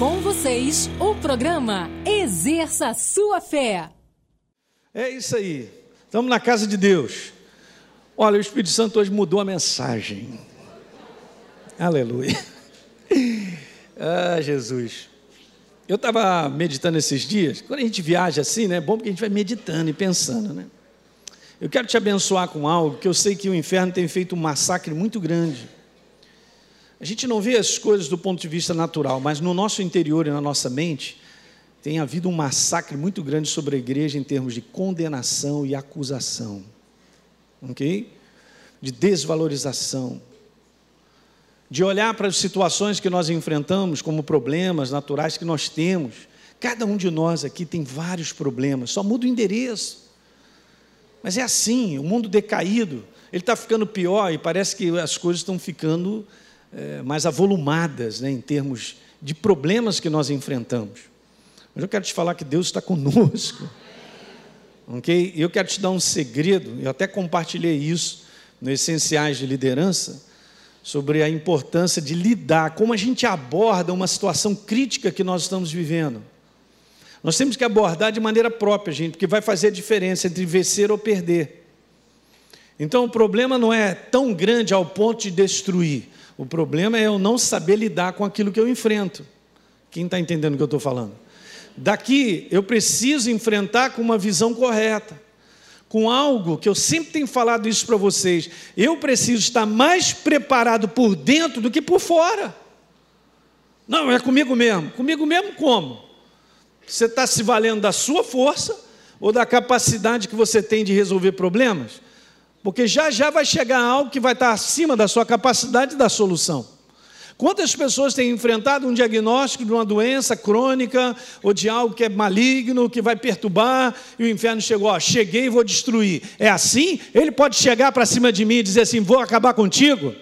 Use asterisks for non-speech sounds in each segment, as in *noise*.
Com vocês, o programa Exerça Sua Fé. É isso aí. Estamos na casa de Deus. Olha, o Espírito Santo hoje mudou a mensagem. Aleluia. Ah, Jesus. Eu estava meditando esses dias. Quando a gente viaja assim, né? É bom porque a gente vai meditando e pensando, né? Eu quero te abençoar com algo que eu sei que o inferno tem feito um massacre muito grande. A gente não vê as coisas do ponto de vista natural, mas no nosso interior e na nossa mente tem havido um massacre muito grande sobre a igreja em termos de condenação e acusação. Ok? De desvalorização de olhar para as situações que nós enfrentamos como problemas naturais que nós temos. Cada um de nós aqui tem vários problemas, só muda o endereço. Mas é assim, o mundo decaído, ele está ficando pior e parece que as coisas estão ficando é, mais avolumadas né, em termos de problemas que nós enfrentamos. Mas eu quero te falar que Deus está conosco. *laughs* Ok? E eu quero te dar um segredo, eu até compartilhei isso no Essenciais de Liderança sobre a importância de lidar, como a gente aborda uma situação crítica que nós estamos vivendo. Nós temos que abordar de maneira própria, gente, porque vai fazer a diferença entre vencer ou perder. Então o problema não é tão grande ao ponto de destruir. O problema é eu não saber lidar com aquilo que eu enfrento. Quem está entendendo o que eu estou falando? Daqui eu preciso enfrentar com uma visão correta com algo que eu sempre tenho falado isso para vocês. Eu preciso estar mais preparado por dentro do que por fora. Não, é comigo mesmo. Comigo mesmo como? Você está se valendo da sua força ou da capacidade que você tem de resolver problemas? Porque já já vai chegar algo que vai estar acima da sua capacidade da solução. Quantas pessoas têm enfrentado um diagnóstico de uma doença crônica ou de algo que é maligno, que vai perturbar, e o inferno chegou, ó, cheguei e vou destruir. É assim? Ele pode chegar para cima de mim e dizer assim: vou acabar contigo?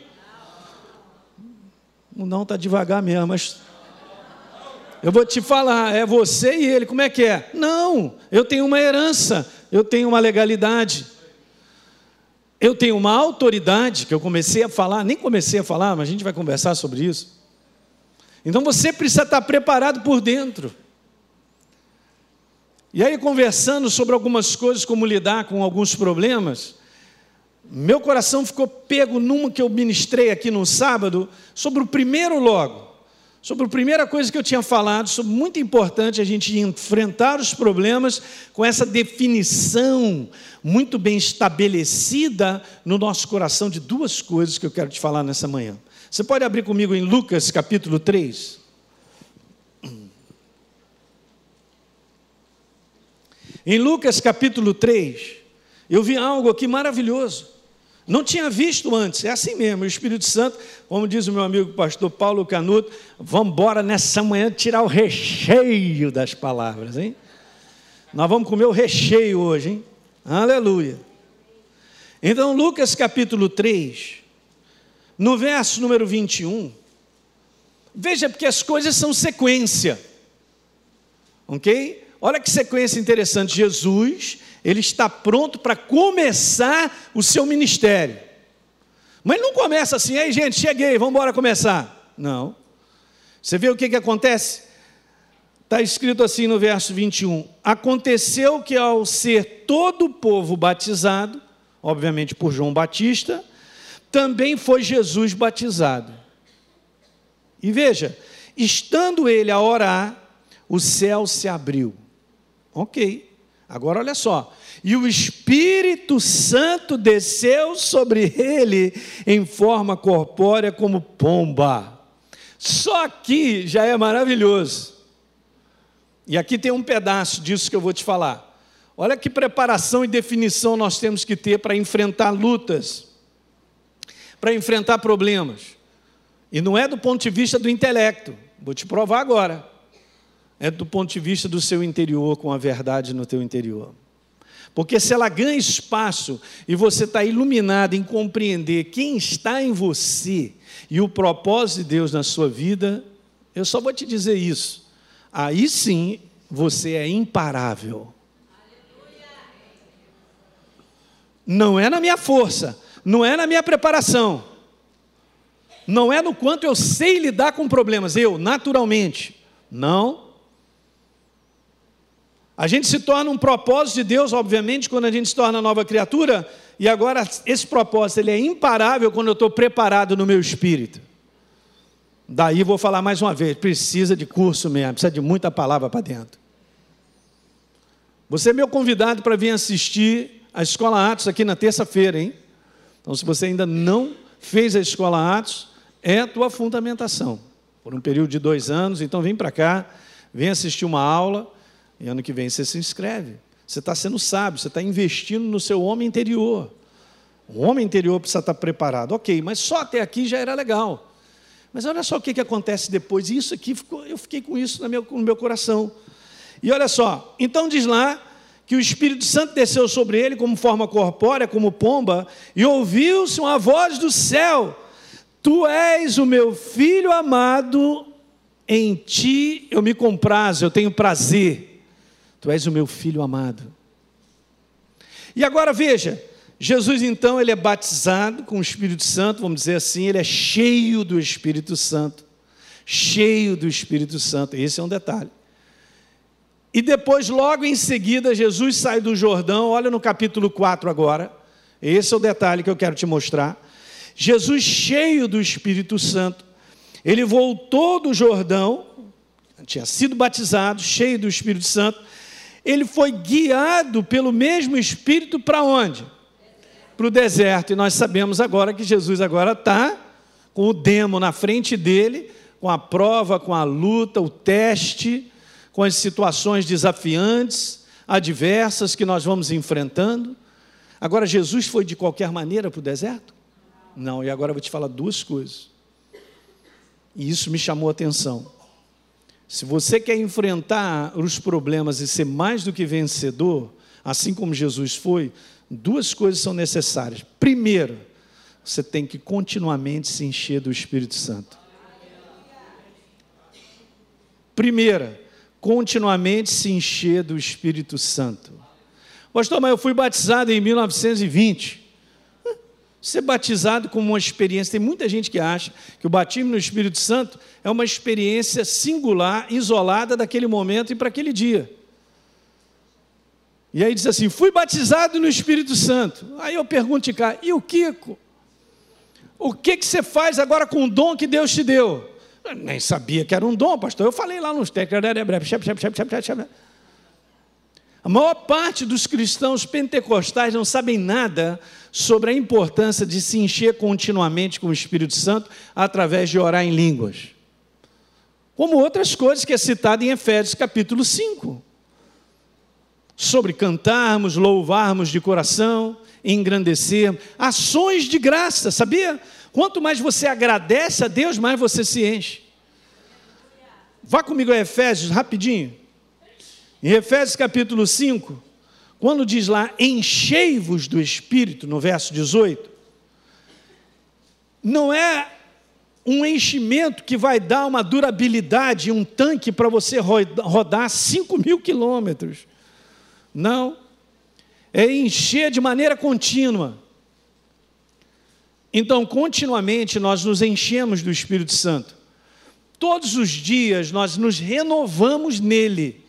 Não, está devagar mesmo, mas. Eu vou te falar, é você e ele, como é que é? Não, eu tenho uma herança, eu tenho uma legalidade. Eu tenho uma autoridade que eu comecei a falar, nem comecei a falar, mas a gente vai conversar sobre isso. Então você precisa estar preparado por dentro. E aí, conversando sobre algumas coisas, como lidar com alguns problemas, meu coração ficou pego numa que eu ministrei aqui no sábado, sobre o primeiro logo sobre a primeira coisa que eu tinha falado, sobre muito importante a gente enfrentar os problemas com essa definição muito bem estabelecida no nosso coração de duas coisas que eu quero te falar nessa manhã. Você pode abrir comigo em Lucas capítulo 3? Em Lucas capítulo 3, eu vi algo aqui maravilhoso. Não tinha visto antes, é assim mesmo. O Espírito Santo, como diz o meu amigo pastor Paulo Canuto, vamos embora nessa manhã tirar o recheio das palavras, hein? Nós vamos comer o recheio hoje, hein? Aleluia. Então, Lucas capítulo 3, no verso número 21, veja porque as coisas são sequência, ok? Olha que sequência interessante. Jesus ele está pronto para começar o seu ministério. Mas não começa assim, aí gente, cheguei, vamos embora começar. Não. Você vê o que, que acontece? Está escrito assim no verso 21. Aconteceu que ao ser todo o povo batizado, obviamente por João Batista, também foi Jesus batizado. E veja, estando ele a orar, o céu se abriu. Ok. Agora olha só. E o Espírito Santo desceu sobre ele em forma corpórea como pomba. Só aqui já é maravilhoso. E aqui tem um pedaço disso que eu vou te falar. Olha que preparação e definição nós temos que ter para enfrentar lutas, para enfrentar problemas. E não é do ponto de vista do intelecto, vou te provar agora é do ponto de vista do seu interior, com a verdade no teu interior. Porque se ela ganha espaço e você está iluminado em compreender quem está em você e o propósito de Deus na sua vida, eu só vou te dizer isso. Aí sim você é imparável. Não é na minha força, não é na minha preparação, não é no quanto eu sei lidar com problemas, eu, naturalmente. Não. A gente se torna um propósito de Deus, obviamente, quando a gente se torna nova criatura, e agora esse propósito ele é imparável quando eu estou preparado no meu espírito. Daí vou falar mais uma vez, precisa de curso mesmo, precisa de muita palavra para dentro. Você é meu convidado para vir assistir a Escola Atos aqui na terça-feira, hein? Então, se você ainda não fez a Escola Atos, é a tua fundamentação. Por um período de dois anos, então vem para cá, vem assistir uma aula, e ano que vem você se inscreve. Você está sendo sábio, você está investindo no seu homem interior. O homem interior precisa estar preparado. Ok, mas só até aqui já era legal. Mas olha só o que, que acontece depois. Isso aqui, eu fiquei com isso no meu, no meu coração. E olha só, então diz lá que o Espírito Santo desceu sobre ele como forma corpórea, como pomba, e ouviu-se uma voz do céu: Tu és o meu filho amado, em ti eu me comprazo, eu tenho prazer. Tu és o meu filho amado. E agora veja, Jesus então ele é batizado com o Espírito Santo, vamos dizer assim, ele é cheio do Espírito Santo. Cheio do Espírito Santo, esse é um detalhe. E depois, logo em seguida, Jesus sai do Jordão, olha no capítulo 4 agora. Esse é o detalhe que eu quero te mostrar. Jesus, cheio do Espírito Santo, ele voltou do Jordão, tinha sido batizado, cheio do Espírito Santo. Ele foi guiado pelo mesmo Espírito para onde? Para o deserto. E nós sabemos agora que Jesus agora está com o demo na frente dele, com a prova, com a luta, o teste com as situações desafiantes, adversas que nós vamos enfrentando. Agora, Jesus foi de qualquer maneira para o deserto? Não, e agora eu vou te falar duas coisas. E isso me chamou a atenção. Se você quer enfrentar os problemas e ser mais do que vencedor, assim como Jesus foi, duas coisas são necessárias. Primeiro, você tem que continuamente se encher do Espírito Santo. Primeira, continuamente se encher do Espírito Santo. Pastor, mas eu fui batizado em 1920. Ser batizado como uma experiência, tem muita gente que acha que o batismo no Espírito Santo é uma experiência singular, isolada daquele momento e para aquele dia. E aí diz assim: fui batizado no Espírito Santo. Aí eu pergunto cá, e o Kiko? O que, que você faz agora com o dom que Deus te deu? Eu nem sabia que era um dom, pastor. Eu falei lá nos textos. A maior parte dos cristãos pentecostais não sabem nada sobre a importância de se encher continuamente com o Espírito Santo através de orar em línguas. Como outras coisas que é citado em Efésios capítulo 5. Sobre cantarmos, louvarmos de coração, engrandecermos, ações de graça, sabia? Quanto mais você agradece a Deus, mais você se enche. Vá comigo a Efésios, rapidinho. Em Efésios capítulo 5, quando diz lá, enchei-vos do Espírito, no verso 18, não é um enchimento que vai dar uma durabilidade, um tanque para você rodar 5 mil quilômetros. Não. É encher de maneira contínua. Então, continuamente nós nos enchemos do Espírito Santo. Todos os dias nós nos renovamos nele.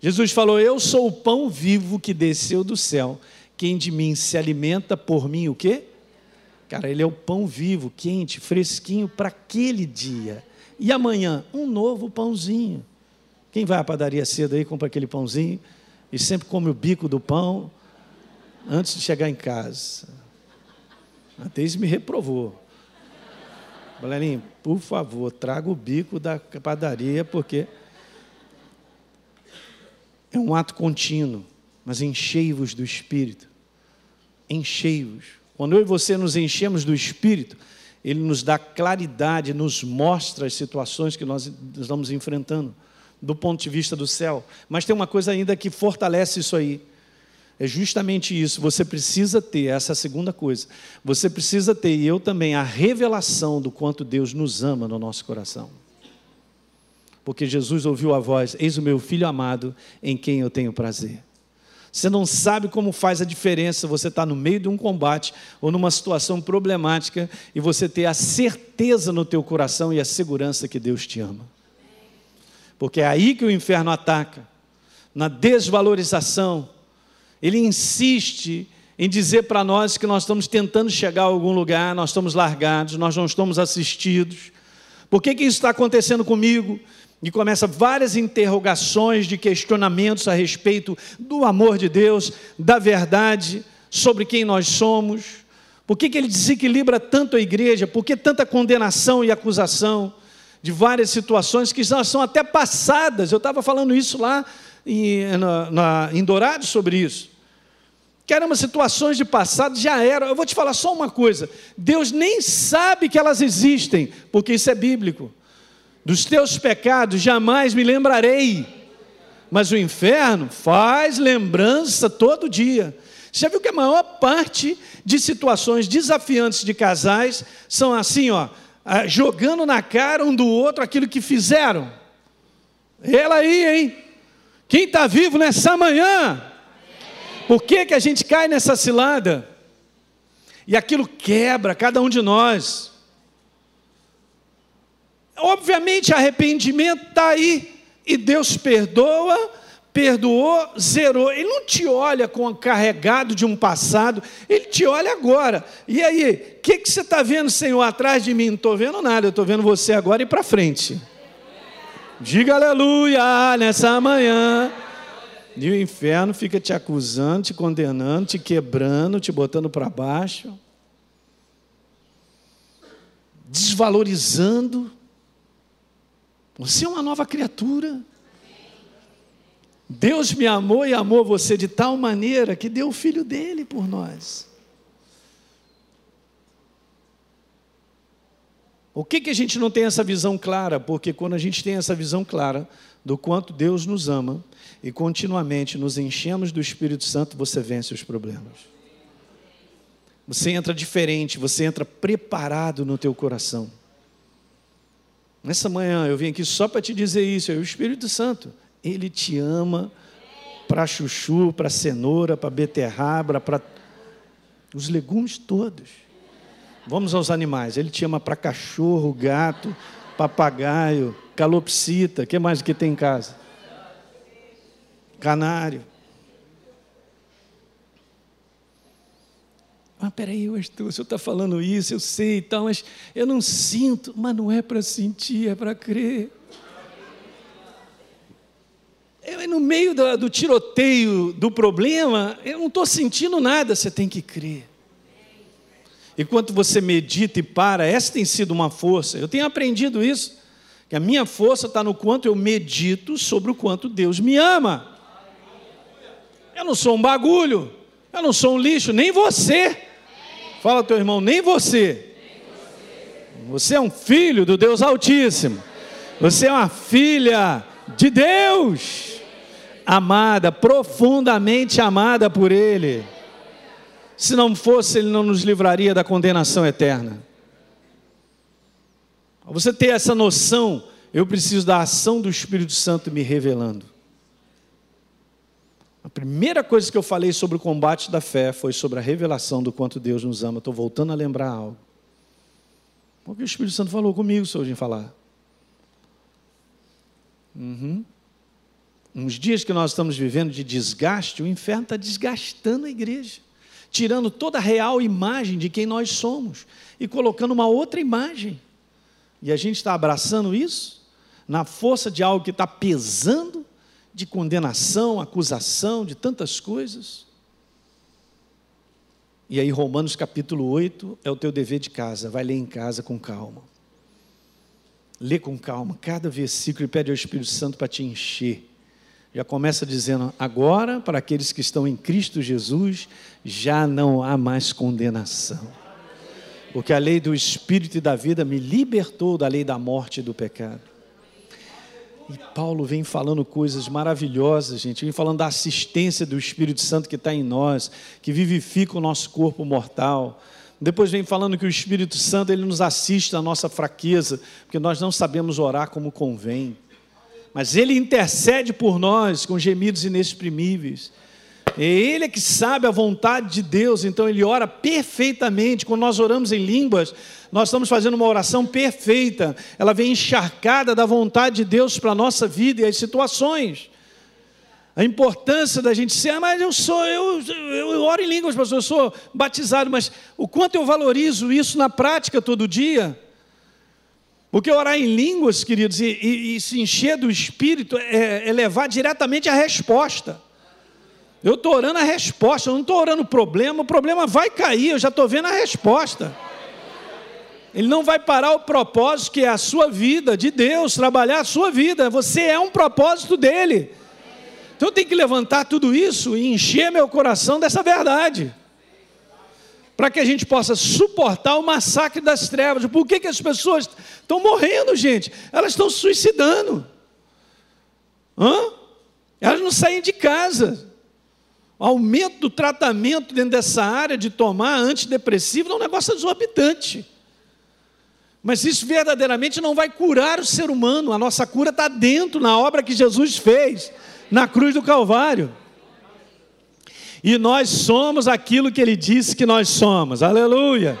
Jesus falou: Eu sou o pão vivo que desceu do céu. Quem de mim se alimenta por mim, o quê? Cara, ele é o pão vivo, quente, fresquinho para aquele dia. E amanhã, um novo pãozinho. Quem vai à padaria cedo aí, compra aquele pãozinho e sempre come o bico do pão antes de chegar em casa. A Deise me reprovou. Valerinho, por favor, traga o bico da padaria, porque é um ato contínuo, mas enchei-vos do Espírito. Enchei-vos. Quando eu e você nos enchemos do Espírito, ele nos dá claridade, nos mostra as situações que nós estamos enfrentando, do ponto de vista do céu. Mas tem uma coisa ainda que fortalece isso aí. É justamente isso. Você precisa ter, essa é segunda coisa. Você precisa ter, e eu também, a revelação do quanto Deus nos ama no nosso coração. Porque Jesus ouviu a voz: Eis o meu filho amado, em quem eu tenho prazer. Você não sabe como faz a diferença você estar tá no meio de um combate ou numa situação problemática e você ter a certeza no teu coração e a segurança que Deus te ama. porque é aí que o inferno ataca na desvalorização. Ele insiste em dizer para nós que nós estamos tentando chegar a algum lugar, nós estamos largados, nós não estamos assistidos. Por que, que isso está acontecendo comigo? E começa várias interrogações de questionamentos a respeito do amor de Deus, da verdade, sobre quem nós somos. Por que, que ele desequilibra tanto a igreja? Por que tanta condenação e acusação de várias situações que já são até passadas? Eu estava falando isso lá em, na, na, em sobre isso. Caramba, situações de passado já eram. Eu vou te falar só uma coisa: Deus nem sabe que elas existem, porque isso é bíblico. Dos teus pecados jamais me lembrarei, mas o inferno faz lembrança todo dia. Você já viu que a maior parte de situações desafiantes de casais são assim, ó, jogando na cara um do outro aquilo que fizeram? Ela aí, hein? Quem está vivo nessa manhã? Por que, que a gente cai nessa cilada? E aquilo quebra cada um de nós. Obviamente, arrependimento está aí, e Deus perdoa, perdoou, zerou. Ele não te olha com carregado de um passado, ele te olha agora. E aí, o que, que você está vendo, Senhor, atrás de mim? Não estou vendo nada, eu estou vendo você agora e para frente. Diga aleluia nessa manhã. E o inferno fica te acusando, te condenando, te quebrando, te botando para baixo, desvalorizando. Você é uma nova criatura. Deus me amou e amou você de tal maneira que deu o filho dele por nós. O que, que a gente não tem essa visão clara? Porque quando a gente tem essa visão clara do quanto Deus nos ama, e continuamente nos enchemos do Espírito Santo, você vence os problemas. Você entra diferente, você entra preparado no teu coração. Nessa manhã eu vim aqui só para te dizer isso, é o Espírito Santo, ele te ama para chuchu, para cenoura, para beterraba, para os legumes todos. Vamos aos animais, ele te ama para cachorro, gato, papagaio, calopsita, o que mais que tem em casa? canário. Ah, peraí, o senhor está falando isso, eu sei e tal, mas eu não sinto. Mas não é para sentir, é para crer. Eu, no meio do, do tiroteio do problema, eu não estou sentindo nada, você tem que crer. Enquanto você medita e para, essa tem sido uma força. Eu tenho aprendido isso, que a minha força está no quanto eu medito sobre o quanto Deus me ama. Eu não sou um bagulho, eu não sou um lixo, nem você. Fala teu irmão, nem você. Você é um filho do Deus Altíssimo. Você é uma filha de Deus, amada, profundamente amada por Ele. Se não fosse, Ele não nos livraria da condenação eterna. Você ter essa noção, eu preciso da ação do Espírito Santo me revelando. A primeira coisa que eu falei sobre o combate da fé foi sobre a revelação do quanto Deus nos ama. Estou voltando a lembrar algo. O que o Espírito Santo falou comigo se hoje em falar? Uhum. Uns dias que nós estamos vivendo de desgaste, o inferno está desgastando a igreja, tirando toda a real imagem de quem nós somos e colocando uma outra imagem. E a gente está abraçando isso na força de algo que está pesando de condenação, acusação, de tantas coisas. E aí, Romanos capítulo 8 é o teu dever de casa, vai ler em casa com calma. Lê com calma cada versículo e pede ao Espírito Santo para te encher. Já começa dizendo: agora, para aqueles que estão em Cristo Jesus, já não há mais condenação. Porque a lei do Espírito e da vida me libertou da lei da morte e do pecado. E Paulo vem falando coisas maravilhosas, gente. Vem falando da assistência do Espírito Santo que está em nós, que vivifica o nosso corpo mortal. Depois vem falando que o Espírito Santo ele nos assiste na nossa fraqueza, porque nós não sabemos orar como convém. Mas ele intercede por nós com gemidos inexprimíveis. É Ele que sabe a vontade de Deus, então ele ora perfeitamente. Quando nós oramos em línguas, nós estamos fazendo uma oração perfeita. Ela vem encharcada da vontade de Deus para a nossa vida e as situações. A importância da gente ser, ah, mas eu sou, eu, eu oro em línguas, pastor, eu sou batizado, mas o quanto eu valorizo isso na prática todo dia. Porque orar em línguas, queridos, e, e, e se encher do Espírito é, é levar diretamente a resposta. Eu estou orando a resposta, eu não estou orando o problema, o problema vai cair, eu já estou vendo a resposta. Ele não vai parar o propósito que é a sua vida, de Deus, trabalhar a sua vida. Você é um propósito dele. Então eu tenho que levantar tudo isso e encher meu coração dessa verdade. Para que a gente possa suportar o massacre das trevas. Por que, que as pessoas estão morrendo, gente? Elas estão suicidando. Hã? Elas não saem de casa. Aumento do tratamento dentro dessa área de tomar antidepressivo é um negócio exorbitante. Mas isso verdadeiramente não vai curar o ser humano. A nossa cura está dentro, na obra que Jesus fez, na cruz do Calvário. E nós somos aquilo que ele disse que nós somos. Aleluia.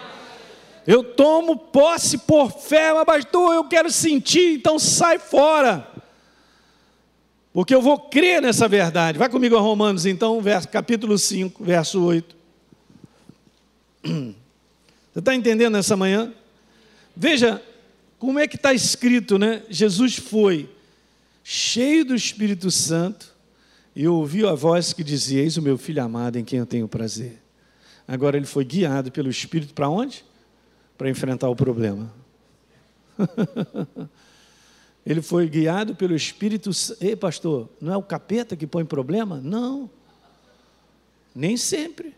Eu tomo posse por fé, mas pastor, eu quero sentir, então sai fora. Porque eu vou crer nessa verdade. Vai comigo a Romanos, então, verso, capítulo 5, verso 8. Você está entendendo nessa manhã? Veja como é que está escrito, né? Jesus foi cheio do Espírito Santo e ouviu a voz que dizia: Eis o meu filho amado em quem eu tenho prazer. Agora ele foi guiado pelo Espírito para onde? Para enfrentar o problema. *laughs* Ele foi guiado pelo Espírito Santo. Ei, pastor, não é o capeta que põe problema? Não. Nem sempre.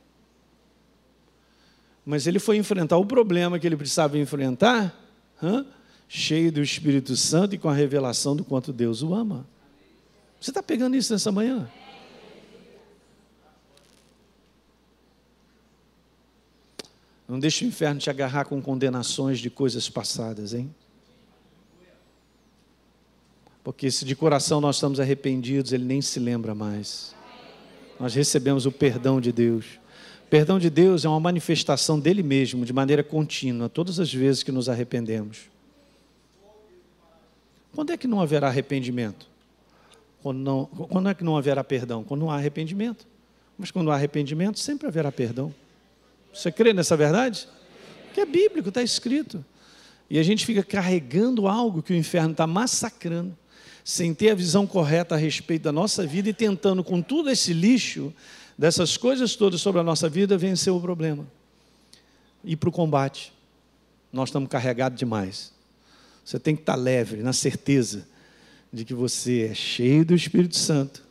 Mas ele foi enfrentar o problema que ele precisava enfrentar, cheio do Espírito Santo e com a revelação do quanto Deus o ama. Você está pegando isso nessa manhã? Não deixe o inferno te agarrar com condenações de coisas passadas, hein? Porque se de coração nós estamos arrependidos, Ele nem se lembra mais. Nós recebemos o perdão de Deus. O perdão de Deus é uma manifestação dele mesmo, de maneira contínua, todas as vezes que nos arrependemos. Quando é que não haverá arrependimento? Quando, não, quando é que não haverá perdão? Quando não há arrependimento. Mas quando há arrependimento, sempre haverá perdão. Você crê nessa verdade? Que é bíblico, está escrito. E a gente fica carregando algo que o inferno está massacrando sem ter a visão correta a respeito da nossa vida e tentando, com tudo esse lixo, dessas coisas todas sobre a nossa vida, vencer o problema. Ir para o combate. Nós estamos carregados demais. Você tem que estar leve, na certeza de que você é cheio do Espírito Santo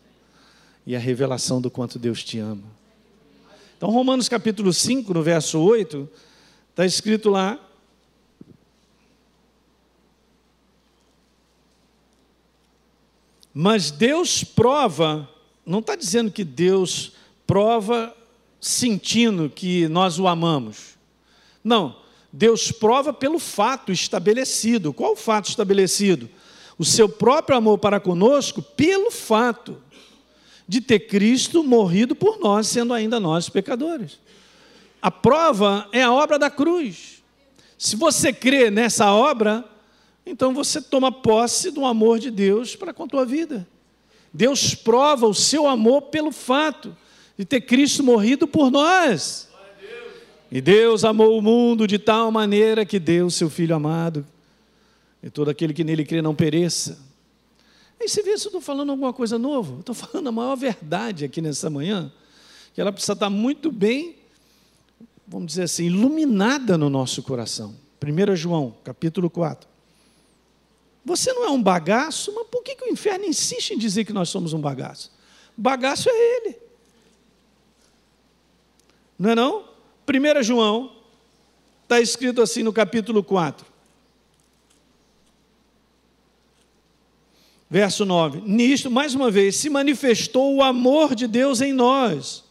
e a revelação do quanto Deus te ama. Então, Romanos capítulo 5, no verso 8, está escrito lá Mas Deus prova, não está dizendo que Deus prova sentindo que nós o amamos. Não, Deus prova pelo fato estabelecido. Qual o fato estabelecido? O seu próprio amor para conosco, pelo fato de ter Cristo morrido por nós, sendo ainda nós pecadores. A prova é a obra da cruz. Se você crê nessa obra, então você toma posse do amor de Deus para com a tua vida. Deus prova o seu amor pelo fato de ter Cristo morrido por nós. E Deus amou o mundo de tal maneira que deu o seu Filho amado, e todo aquele que nele crê não pereça. Aí você vê se eu estou falando alguma coisa nova. Estou falando a maior verdade aqui nessa manhã, que ela precisa estar muito bem, vamos dizer assim, iluminada no nosso coração. 1 João, capítulo 4. Você não é um bagaço, mas por que, que o inferno insiste em dizer que nós somos um bagaço? Bagaço é ele. Não é não? 1 João, está escrito assim no capítulo 4. Verso 9: Nisto, mais uma vez, se manifestou o amor de Deus em nós.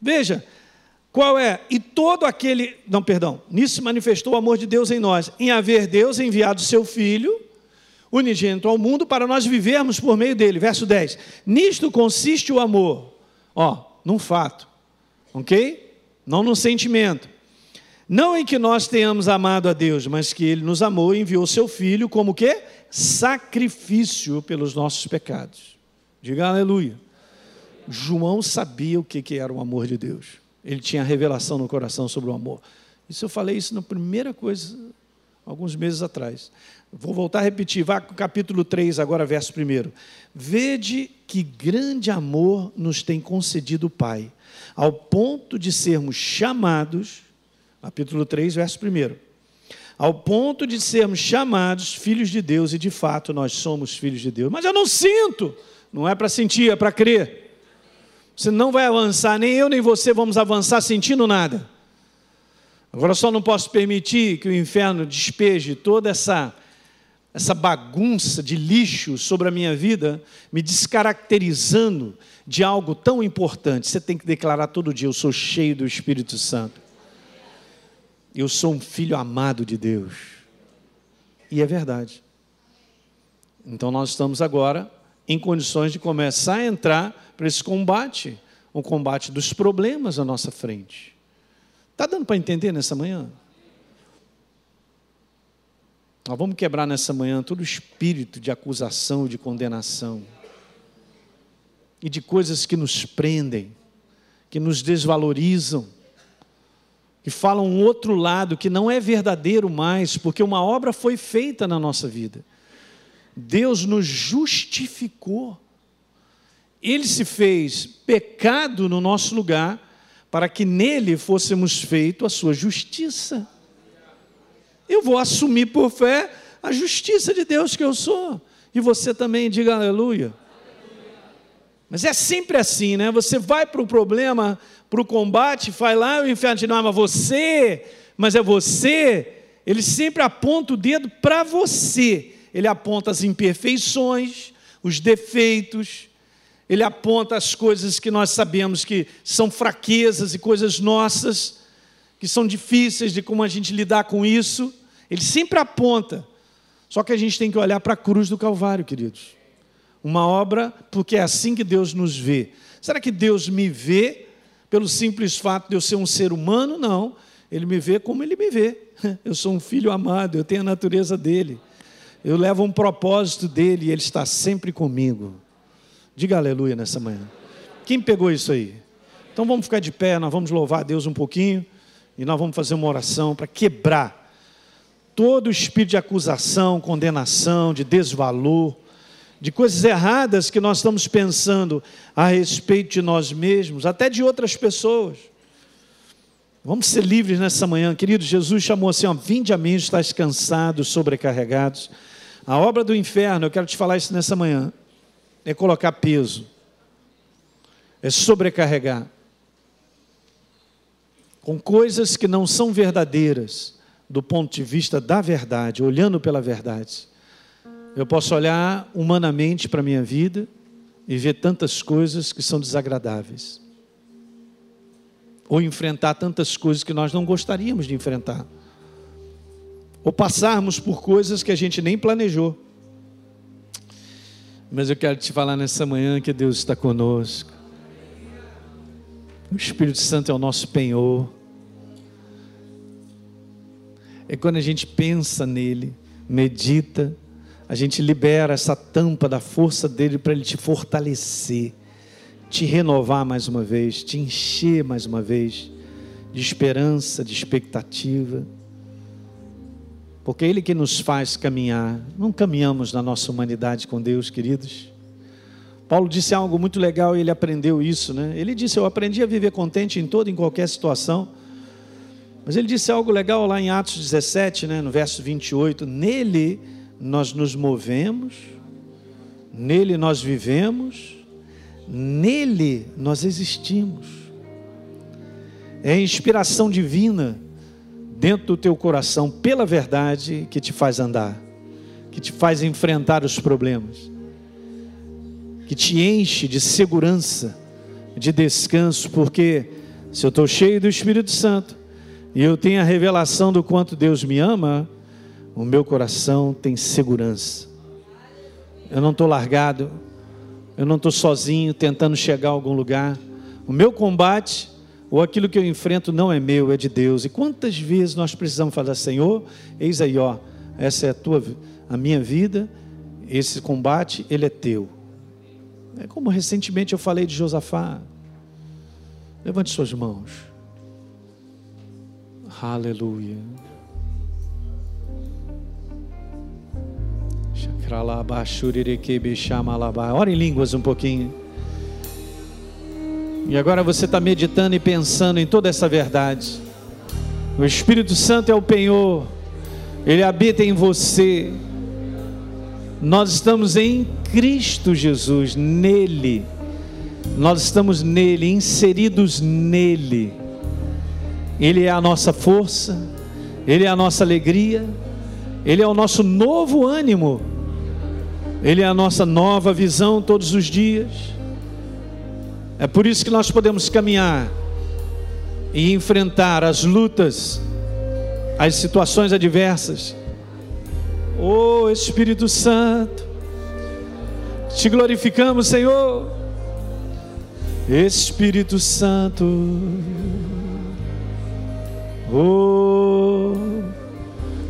Veja, qual é? E todo aquele. Não, perdão. Nisso se manifestou o amor de Deus em nós, em haver Deus enviado seu Filho, unigênito ao mundo para nós vivermos por meio dele. Verso 10. Nisto consiste o amor. Ó, num fato. OK? Não num sentimento. Não em que nós tenhamos amado a Deus, mas que ele nos amou e enviou seu filho como que sacrifício pelos nossos pecados. Diga aleluia. João sabia o que era o amor de Deus. Ele tinha revelação no coração sobre o amor. Isso eu falei isso na primeira coisa, alguns meses atrás. Vou voltar a repetir, vá para o capítulo 3, agora, verso 1. Vede que grande amor nos tem concedido o Pai, ao ponto de sermos chamados, capítulo 3, verso 1. Ao ponto de sermos chamados filhos de Deus, e de fato nós somos filhos de Deus. Mas eu não sinto, não é para sentir, é para crer. Você não vai avançar, nem eu nem você vamos avançar sentindo nada. Agora só não posso permitir que o inferno despeje toda essa essa bagunça de lixo sobre a minha vida, me descaracterizando de algo tão importante. Você tem que declarar todo dia: eu sou cheio do Espírito Santo. Eu sou um filho amado de Deus. E é verdade. Então nós estamos agora em condições de começar a entrar para esse combate, o combate dos problemas à nossa frente. Está dando para entender nessa manhã? Nós vamos quebrar nessa manhã todo o espírito de acusação, de condenação e de coisas que nos prendem, que nos desvalorizam, que falam um outro lado que não é verdadeiro mais, porque uma obra foi feita na nossa vida. Deus nos justificou. Ele se fez pecado no nosso lugar para que nele fôssemos feito a sua justiça eu vou assumir por fé a justiça de Deus que eu sou. E você também diga aleluia. Mas é sempre assim, né? Você vai para o problema, para o combate, vai lá o inferno te não, mas você, mas é você. Ele sempre aponta o dedo para você. Ele aponta as imperfeições, os defeitos, ele aponta as coisas que nós sabemos que são fraquezas e coisas nossas, que são difíceis de como a gente lidar com isso. Ele sempre aponta. Só que a gente tem que olhar para a cruz do Calvário, queridos. Uma obra, porque é assim que Deus nos vê. Será que Deus me vê pelo simples fato de eu ser um ser humano? Não. Ele me vê como ele me vê. *laughs* Eu sou um filho amado, eu tenho a natureza dele. Eu levo um propósito dele e ele está sempre comigo. Diga aleluia nessa manhã. Quem pegou isso aí? Então vamos ficar de pé, nós vamos louvar a Deus um pouquinho e nós vamos fazer uma oração para quebrar todo o espírito de acusação, condenação, de desvalor, de coisas erradas que nós estamos pensando a respeito de nós mesmos, até de outras pessoas. Vamos ser livres nessa manhã, querido. Jesus chamou assim: ó, Vinde a mim, estáis cansados, sobrecarregados. A obra do inferno, eu quero te falar isso nessa manhã, é colocar peso, é sobrecarregar com coisas que não são verdadeiras do ponto de vista da verdade, olhando pela verdade. Eu posso olhar humanamente para a minha vida e ver tantas coisas que são desagradáveis. Ou enfrentar tantas coisas que nós não gostaríamos de enfrentar. Ou passarmos por coisas que a gente nem planejou. Mas eu quero te falar nessa manhã que Deus está conosco. O Espírito Santo é o nosso penhor é quando a gente pensa nele, medita, a gente libera essa tampa da força dele para ele te fortalecer, te renovar mais uma vez, te encher mais uma vez de esperança, de expectativa. Porque é Ele que nos faz caminhar. Não caminhamos na nossa humanidade com Deus, queridos. Paulo disse algo muito legal e ele aprendeu isso, né? Ele disse: Eu aprendi a viver contente em toda e em qualquer situação mas ele disse algo legal lá em Atos 17, né, no verso 28. Nele nós nos movemos, nele nós vivemos, nele nós existimos. É a inspiração divina dentro do teu coração pela verdade que te faz andar, que te faz enfrentar os problemas, que te enche de segurança, de descanso, porque se eu estou cheio do Espírito Santo, e eu tenho a revelação do quanto Deus me ama, o meu coração tem segurança. eu não estou largado, eu não estou sozinho tentando chegar a algum lugar. O meu combate, ou aquilo que eu enfrento, não é meu, é de Deus. E quantas vezes nós precisamos falar, Senhor, eis aí, ó, essa é a tua, a minha vida, esse combate, ele é teu. É como recentemente eu falei de Josafá. Levante suas mãos. Aleluia. Ora em línguas um pouquinho. E agora você está meditando e pensando em toda essa verdade. O Espírito Santo é o penhor, ele habita em você. Nós estamos em Cristo Jesus, nele. Nós estamos nele, inseridos nele. Ele é a nossa força, ele é a nossa alegria, ele é o nosso novo ânimo. Ele é a nossa nova visão todos os dias. É por isso que nós podemos caminhar e enfrentar as lutas, as situações adversas. Oh Espírito Santo, te glorificamos, Senhor. Espírito Santo, oh,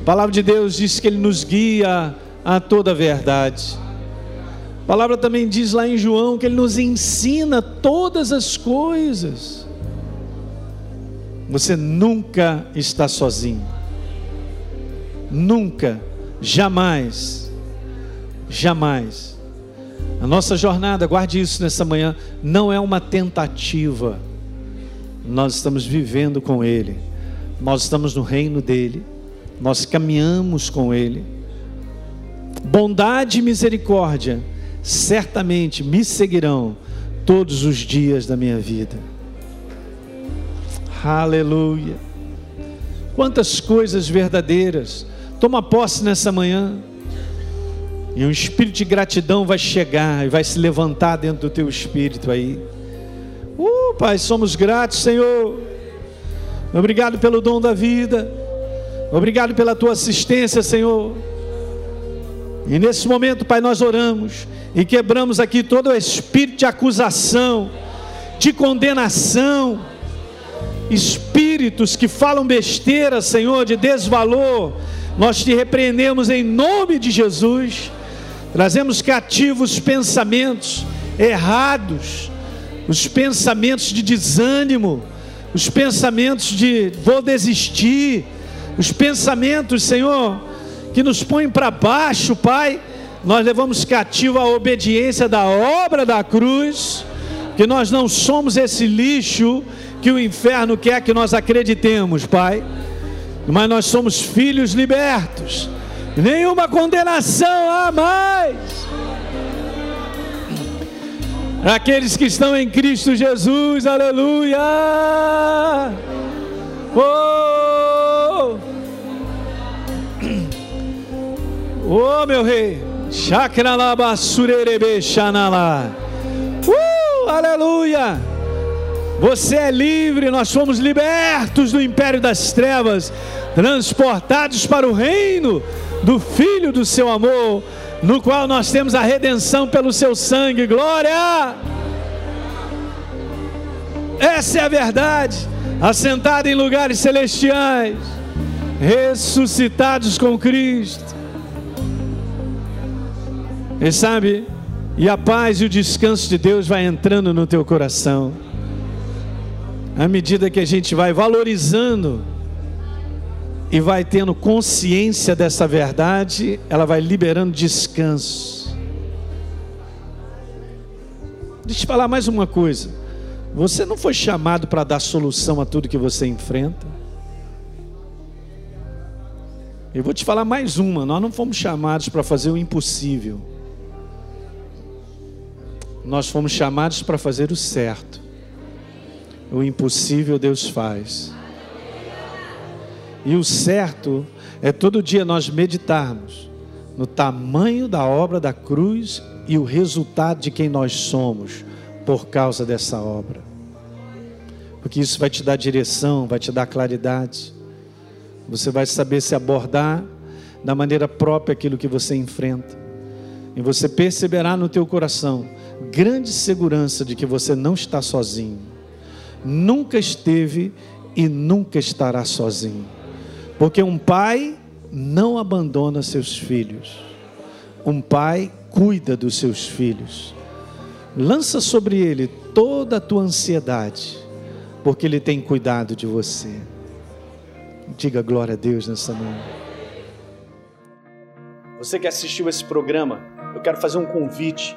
a palavra de Deus diz que Ele nos guia a toda verdade. A palavra também diz lá em João que Ele nos ensina todas as coisas. Você nunca está sozinho. Nunca, jamais, jamais. A nossa jornada, guarde isso nessa manhã, não é uma tentativa. Nós estamos vivendo com Ele, nós estamos no reino dEle, nós caminhamos com Ele. Bondade e misericórdia certamente me seguirão todos os dias da minha vida. Aleluia. Quantas coisas verdadeiras. Toma posse nessa manhã. E um espírito de gratidão vai chegar e vai se levantar dentro do teu espírito aí. Uh, Pai, somos gratos, Senhor. Obrigado pelo dom da vida. Obrigado pela tua assistência, Senhor. E nesse momento, Pai, nós oramos e quebramos aqui todo o espírito de acusação, de condenação, espíritos que falam besteira, Senhor, de desvalor. Nós te repreendemos em nome de Jesus. Trazemos cativos pensamentos errados, os pensamentos de desânimo, os pensamentos de vou desistir, os pensamentos, Senhor, que nos põem para baixo, Pai. Nós levamos cativo a obediência da obra da cruz, que nós não somos esse lixo que o inferno quer que nós acreditemos, Pai. Mas nós somos filhos libertos. Nenhuma condenação há mais. Aqueles que estão em Cristo Jesus, aleluia. Oh! Oh, meu rei. Chakralabasurerebe Xanalá. Uh, aleluia. Você é livre, nós fomos libertos do império das trevas, transportados para o reino do Filho do seu amor, no qual nós temos a redenção pelo seu sangue. Glória! Essa é a verdade. Assentado em lugares celestiais, ressuscitados com Cristo e sabe, e a paz e o descanso de Deus vai entrando no teu coração. À medida que a gente vai valorizando e vai tendo consciência dessa verdade, ela vai liberando descanso. Deixa eu te falar mais uma coisa. Você não foi chamado para dar solução a tudo que você enfrenta. Eu vou te falar mais uma. Nós não fomos chamados para fazer o impossível. Nós fomos chamados para fazer o certo. O impossível Deus faz. E o certo é todo dia nós meditarmos no tamanho da obra da cruz e o resultado de quem nós somos por causa dessa obra. Porque isso vai te dar direção, vai te dar claridade. Você vai saber se abordar da maneira própria aquilo que você enfrenta. E você perceberá no teu coração grande segurança de que você não está sozinho. Nunca esteve e nunca estará sozinho. Porque um pai não abandona seus filhos. Um pai cuida dos seus filhos. Lança sobre ele toda a tua ansiedade, porque ele tem cuidado de você. Diga glória a Deus nessa manhã. Você que assistiu esse programa, eu quero fazer um convite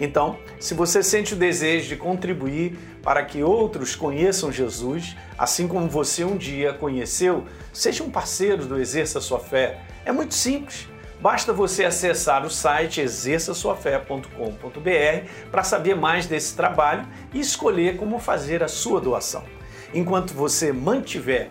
Então, se você sente o desejo de contribuir para que outros conheçam Jesus, assim como você um dia conheceu, seja um parceiro do Exerça Sua Fé. É muito simples. Basta você acessar o site exerçaçoafé.com.br para saber mais desse trabalho e escolher como fazer a sua doação. Enquanto você mantiver